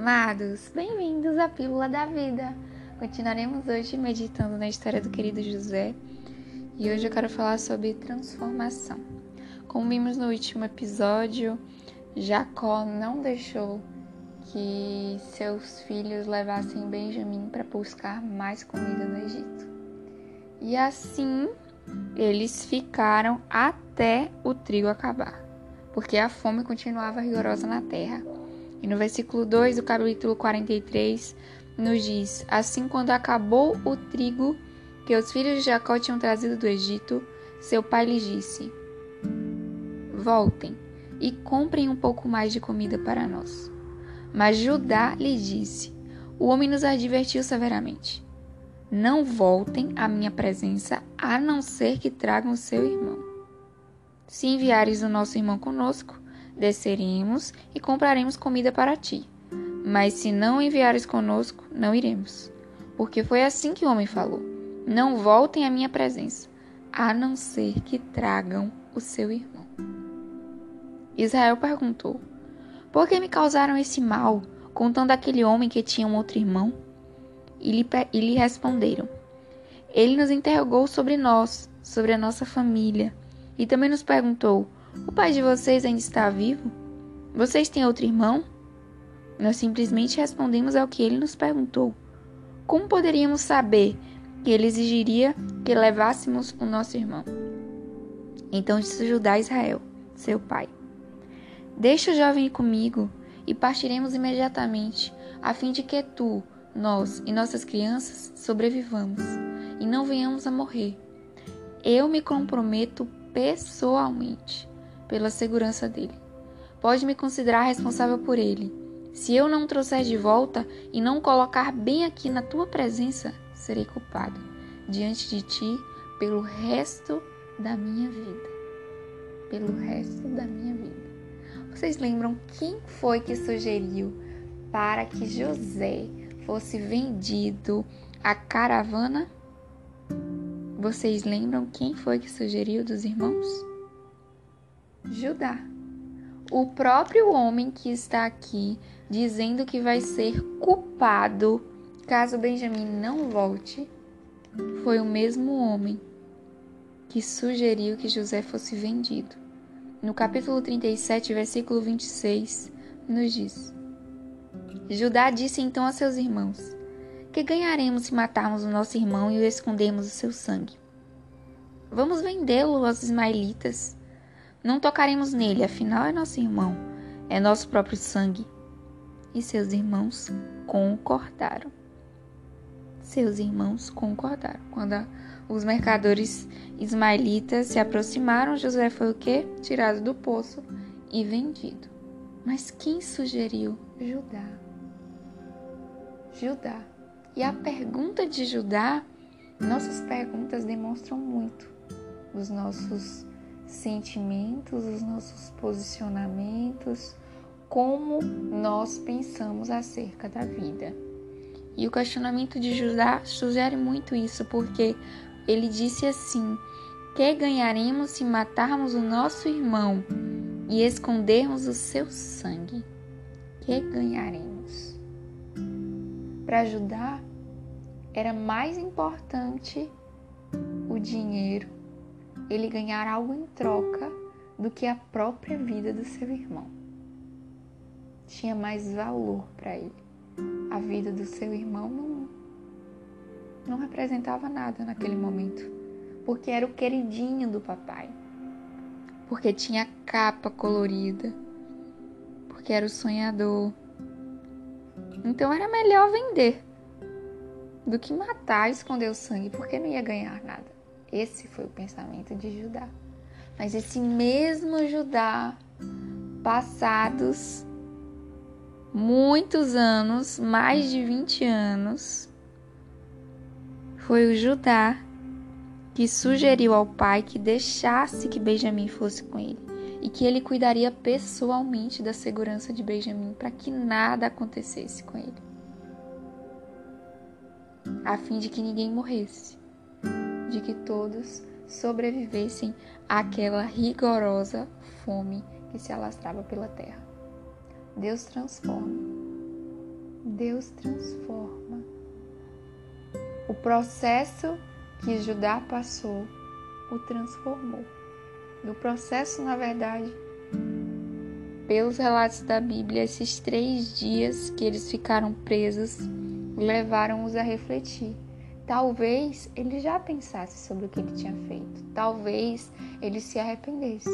amados! Bem-vindos à Pílula da Vida! Continuaremos hoje meditando na história do querido José e hoje eu quero falar sobre transformação. Como vimos no último episódio, Jacó não deixou que seus filhos levassem Benjamim para buscar mais comida no Egito. E assim eles ficaram até o trigo acabar, porque a fome continuava rigorosa na terra. E no versículo 2 do capítulo 43 nos diz: Assim, quando acabou o trigo que os filhos de Jacó tinham trazido do Egito, seu pai lhes disse: Voltem e comprem um pouco mais de comida para nós. Mas Judá lhe disse: O homem nos advertiu severamente: Não voltem à minha presença, a não ser que tragam seu irmão. Se enviares o nosso irmão conosco, desceremos e compraremos comida para ti. Mas se não enviares conosco, não iremos. Porque foi assim que o homem falou: Não voltem à minha presença, a não ser que tragam o seu irmão. Israel perguntou: Por que me causaram esse mal, contando aquele homem que tinha um outro irmão? E lhe, e lhe responderam: Ele nos interrogou sobre nós, sobre a nossa família, e também nos perguntou: o pai de vocês ainda está vivo? Vocês têm outro irmão? Nós simplesmente respondemos ao que ele nos perguntou. Como poderíamos saber que ele exigiria que levássemos o nosso irmão? Então disse Judá a Israel, seu pai: Deixa o jovem ir comigo e partiremos imediatamente, a fim de que tu, nós e nossas crianças sobrevivamos e não venhamos a morrer. Eu me comprometo pessoalmente pela segurança dele. Pode me considerar responsável por ele. Se eu não trouxer de volta e não colocar bem aqui na tua presença, serei culpado diante de ti pelo resto da minha vida. Pelo resto da minha vida. Vocês lembram quem foi que sugeriu para que José fosse vendido à caravana? Vocês lembram quem foi que sugeriu dos irmãos? Judá. O próprio homem que está aqui dizendo que vai ser culpado caso Benjamim não volte, foi o mesmo homem que sugeriu que José fosse vendido. No capítulo 37, versículo 26, nos diz: Judá disse então a seus irmãos: Que ganharemos se matarmos o nosso irmão e o escondermos o seu sangue? Vamos vendê-lo aos ismaelitas não tocaremos nele, afinal é nosso irmão, é nosso próprio sangue. E seus irmãos concordaram. Seus irmãos concordaram. Quando os mercadores ismaelitas se aproximaram, José foi o quê? Tirado do poço e vendido. Mas quem sugeriu? Judá. Judá. E a pergunta de Judá, nossas perguntas demonstram muito os nossos sentimentos, os nossos posicionamentos, como nós pensamos acerca da vida. E o questionamento de Judá sugere muito isso, porque ele disse assim: Que ganharemos se matarmos o nosso irmão e escondermos o seu sangue? Que ganharemos? Para Judá era mais importante o dinheiro ele ganhar algo em troca do que a própria vida do seu irmão. Tinha mais valor para ele. A vida do seu irmão não, não representava nada naquele momento, porque era o queridinho do papai, porque tinha capa colorida, porque era o sonhador. Então era melhor vender do que matar e esconder o sangue, porque não ia ganhar nada. Esse foi o pensamento de Judá. Mas esse mesmo Judá, passados muitos anos, mais de 20 anos, foi o Judá que sugeriu ao pai que deixasse que Benjamim fosse com ele e que ele cuidaria pessoalmente da segurança de Benjamim para que nada acontecesse com ele, a fim de que ninguém morresse de que todos sobrevivessem àquela rigorosa fome que se alastrava pela terra. Deus transforma. Deus transforma. O processo que Judá passou o transformou. No processo, na verdade, pelos relatos da Bíblia, esses três dias que eles ficaram presos levaram-os a refletir. Talvez ele já pensasse sobre o que ele tinha feito, talvez ele se arrependesse.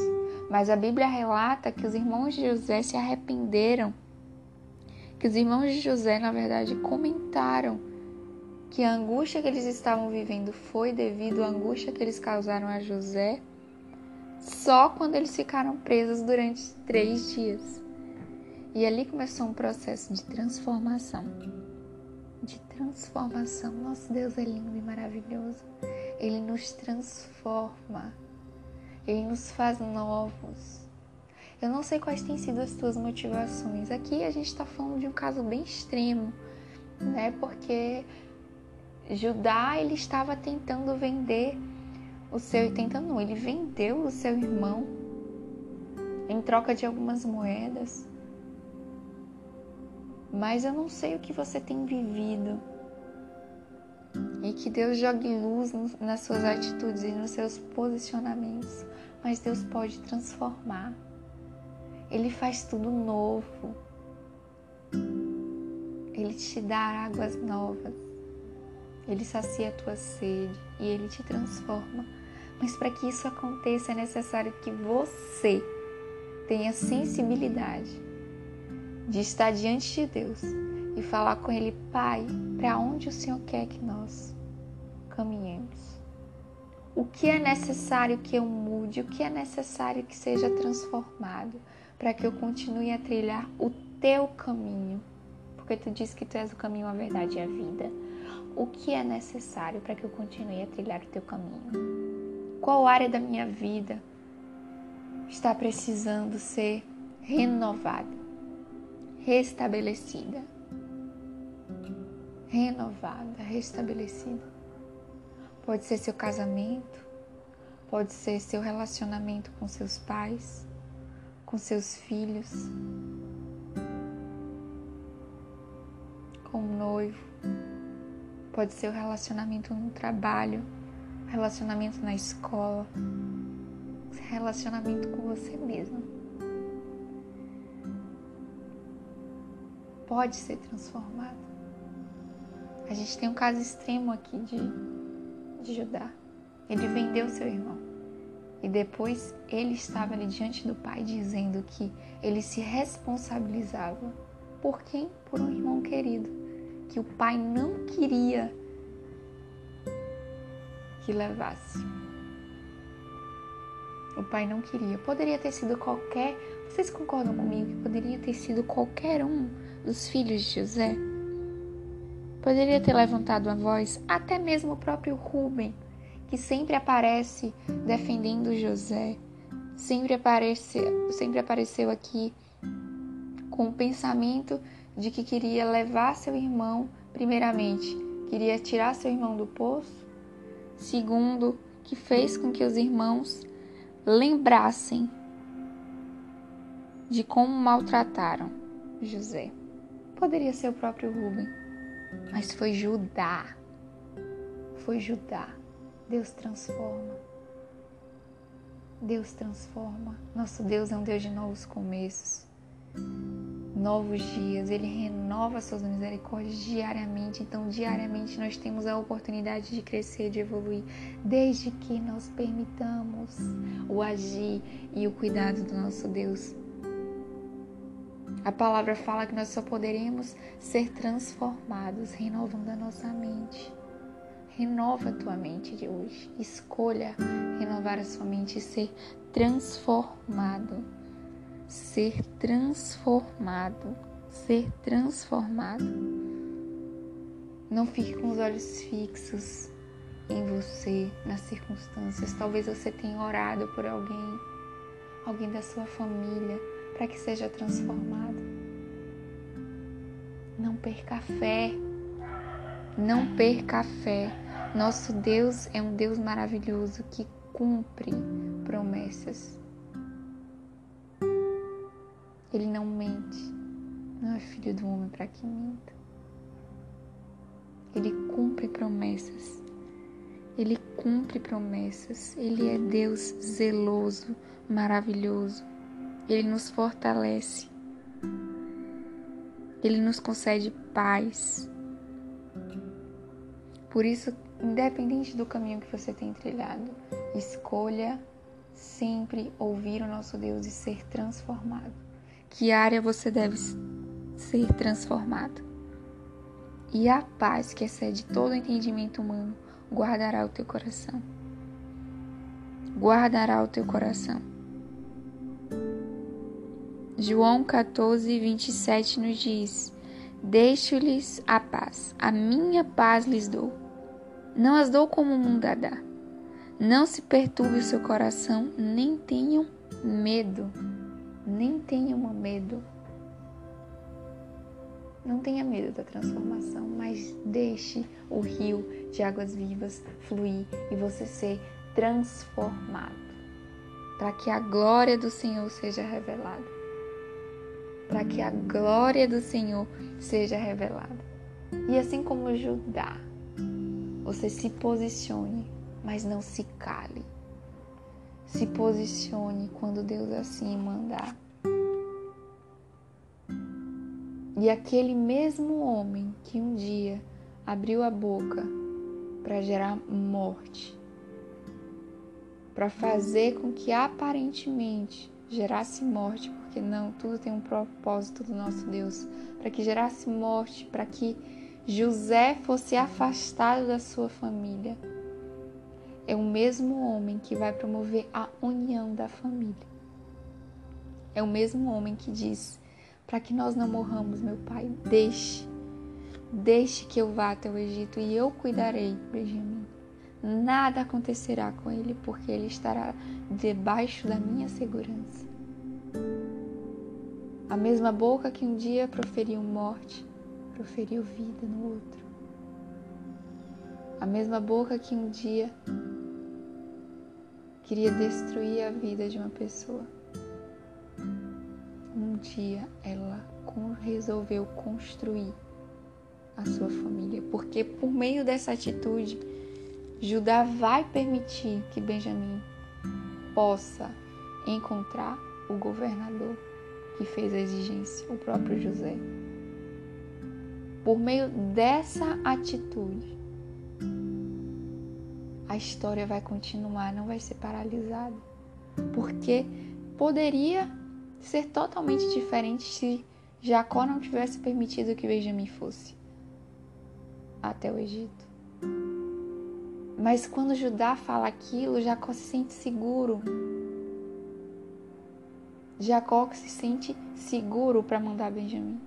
Mas a Bíblia relata que os irmãos de José se arrependeram, que os irmãos de José, na verdade, comentaram que a angústia que eles estavam vivendo foi devido à angústia que eles causaram a José só quando eles ficaram presos durante três dias. E ali começou um processo de transformação. De transformação. Nosso Deus é lindo e maravilhoso. Ele nos transforma. Ele nos faz novos. Eu não sei quais têm sido as tuas motivações. Aqui a gente está falando de um caso bem extremo, né? Porque Judá ele estava tentando vender o seu tentando não, ele vendeu o seu irmão em troca de algumas moedas. Mas eu não sei o que você tem vivido. E que Deus jogue luz nas suas atitudes e nos seus posicionamentos. Mas Deus pode transformar. Ele faz tudo novo. Ele te dá águas novas. Ele sacia a tua sede e ele te transforma. Mas para que isso aconteça é necessário que você tenha sensibilidade de estar diante de Deus e falar com Ele, Pai, para onde o Senhor quer que nós caminhemos? O que é necessário que eu mude? O que é necessário que seja transformado para que eu continue a trilhar o teu caminho? Porque tu diz que tu és o caminho, a verdade e a vida o que é necessário para que eu continue a trilhar o teu caminho? Qual área da minha vida está precisando ser renovada, restabelecida? Renovada, restabelecida. Pode ser seu casamento, pode ser seu relacionamento com seus pais, com seus filhos, com o noivo Pode ser o relacionamento no trabalho, relacionamento na escola, relacionamento com você mesmo. Pode ser transformado. A gente tem um caso extremo aqui de, de Judá. Ele vendeu seu irmão. E depois ele estava ali diante do pai dizendo que ele se responsabilizava. Por quem? Por um irmão querido que o pai não queria que levasse. O pai não queria. Poderia ter sido qualquer. Vocês concordam comigo que poderia ter sido qualquer um dos filhos de José? Poderia ter levantado a voz, até mesmo o próprio Rubem, que sempre aparece defendendo José, sempre apareceu, sempre apareceu aqui com o pensamento de que queria levar seu irmão, primeiramente, queria tirar seu irmão do poço, segundo, que fez com que os irmãos lembrassem de como maltrataram José. Poderia ser o próprio Rubem, mas foi Judá. Foi Judá. Deus transforma. Deus transforma. Nosso Deus é um Deus de novos começos novos dias, Ele renova suas misericórdias diariamente. Então, diariamente nós temos a oportunidade de crescer, de evoluir, desde que nós permitamos o agir e o cuidado do nosso Deus. A palavra fala que nós só poderemos ser transformados renovando a nossa mente. Renova a tua mente de hoje. Escolha renovar a sua mente e ser transformado ser transformado, ser transformado. Não fique com os olhos fixos em você, nas circunstâncias. Talvez você tenha orado por alguém, alguém da sua família, para que seja transformado. Não perca a fé. Não perca a fé. Nosso Deus é um Deus maravilhoso que cumpre promessas. Ele não mente. Não é filho do homem para que minta. Ele cumpre promessas. Ele cumpre promessas. Ele é Deus zeloso, maravilhoso. Ele nos fortalece. Ele nos concede paz. Por isso, independente do caminho que você tem trilhado, escolha sempre ouvir o nosso Deus e ser transformado. Que área você deve ser transformado? E a paz que excede todo entendimento humano guardará o teu coração. Guardará o teu coração. João 14, 27 nos diz: Deixo-lhes a paz, a minha paz lhes dou. Não as dou como o mundo a dá. Não se perturbe o seu coração, nem tenham medo. Nem tenham medo. Não tenha medo da transformação, mas deixe o rio de águas vivas fluir e você ser transformado, para que a glória do Senhor seja revelada para que a glória do Senhor seja revelada. E assim como Judá, você se posicione, mas não se cale. Se posicione quando Deus assim mandar. E aquele mesmo homem que um dia abriu a boca para gerar morte, para fazer com que aparentemente gerasse morte, não, tudo tem um propósito do nosso Deus, para que gerasse morte, para que José fosse afastado da sua família. É o mesmo homem que vai promover a união da família. É o mesmo homem que diz: para que nós não morramos, meu pai, deixe, deixe que eu vá até o Egito e eu cuidarei, Benjamim. Nada acontecerá com ele, porque ele estará debaixo da minha segurança. A mesma boca que um dia proferiu morte, proferiu vida no outro. A mesma boca que um dia queria destruir a vida de uma pessoa. Um dia ela resolveu construir a sua família, porque por meio dessa atitude, Judá vai permitir que Benjamim possa encontrar o governador que fez a exigência, o próprio José. Por meio dessa atitude, a história vai continuar, não vai ser paralisada. Porque poderia ser totalmente diferente se Jacó não tivesse permitido que Benjamim fosse até o Egito. Mas quando Judá fala aquilo, Jacó se sente seguro Jacó se sente seguro para mandar Benjamim.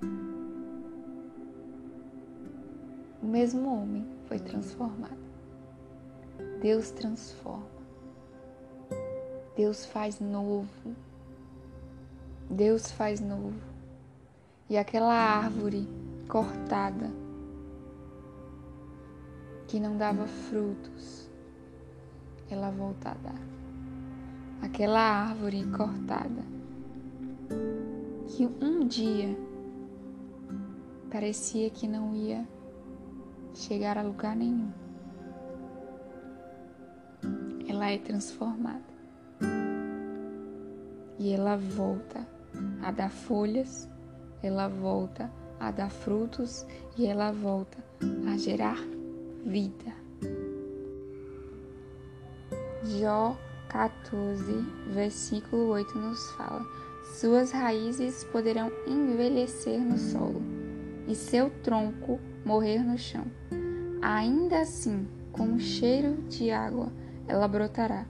O mesmo homem foi transformado. Deus transforma. Deus faz novo. Deus faz novo. E aquela árvore cortada que não dava frutos, ela volta a dar. Aquela árvore cortada que um dia parecia que não ia chegar a lugar nenhum. Ela é transformada e ela volta a dar folhas, ela volta a dar frutos e ela volta a gerar vida. Jó 14, versículo 8 nos fala suas raízes poderão envelhecer no solo e seu tronco morrer no chão. Ainda assim, com um cheiro de água, ela brotará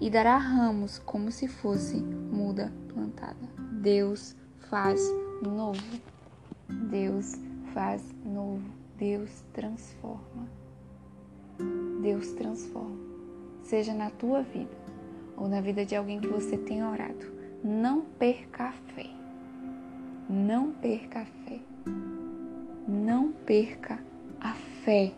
e dará ramos como se fosse muda plantada. Deus faz novo. Deus faz novo. Deus transforma. Deus transforma. Seja na tua vida ou na vida de alguém que você tenha orado não perca a fé. Não perca a fé. Não perca a fé.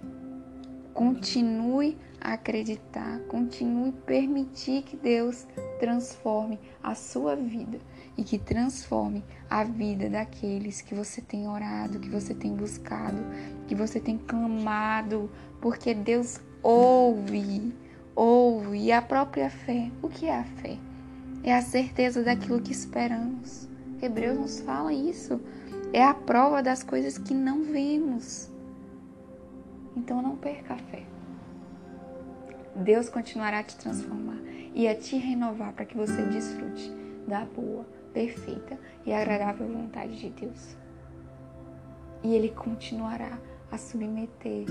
Continue a acreditar, continue a permitir que Deus transforme a sua vida e que transforme a vida daqueles que você tem orado, que você tem buscado, que você tem clamado, porque Deus ouve, ouve. E a própria fé, o que é a fé? É a certeza daquilo que esperamos. Hebreus nos fala isso. É a prova das coisas que não vemos. Então não perca a fé. Deus continuará a te transformar e a te renovar para que você desfrute da boa, perfeita e agradável vontade de Deus. E Ele continuará a submeter,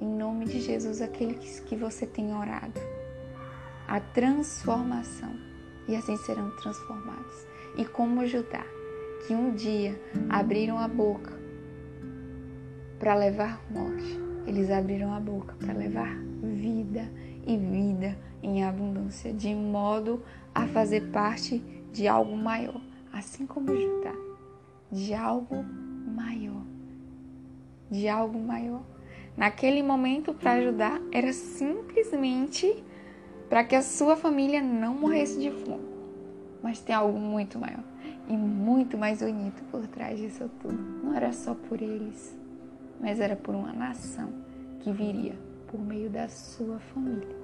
em nome de Jesus, aqueles que você tem orado, a transformação, e assim serão transformados. E como Judá, que um dia abriram a boca para levar morte, eles abriram a boca para levar vida e vida em abundância, de modo a fazer parte de algo maior, assim como Judá, de algo maior, de algo maior. Naquele momento, para ajudar, era simplesmente para que a sua família não morresse de fome. Mas tem algo muito maior e muito mais bonito por trás disso tudo. Não era só por eles, mas era por uma nação que viria por meio da sua família.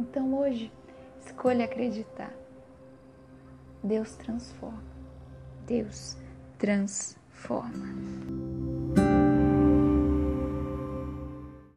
Então hoje, escolha acreditar. Deus transforma. Deus transforma.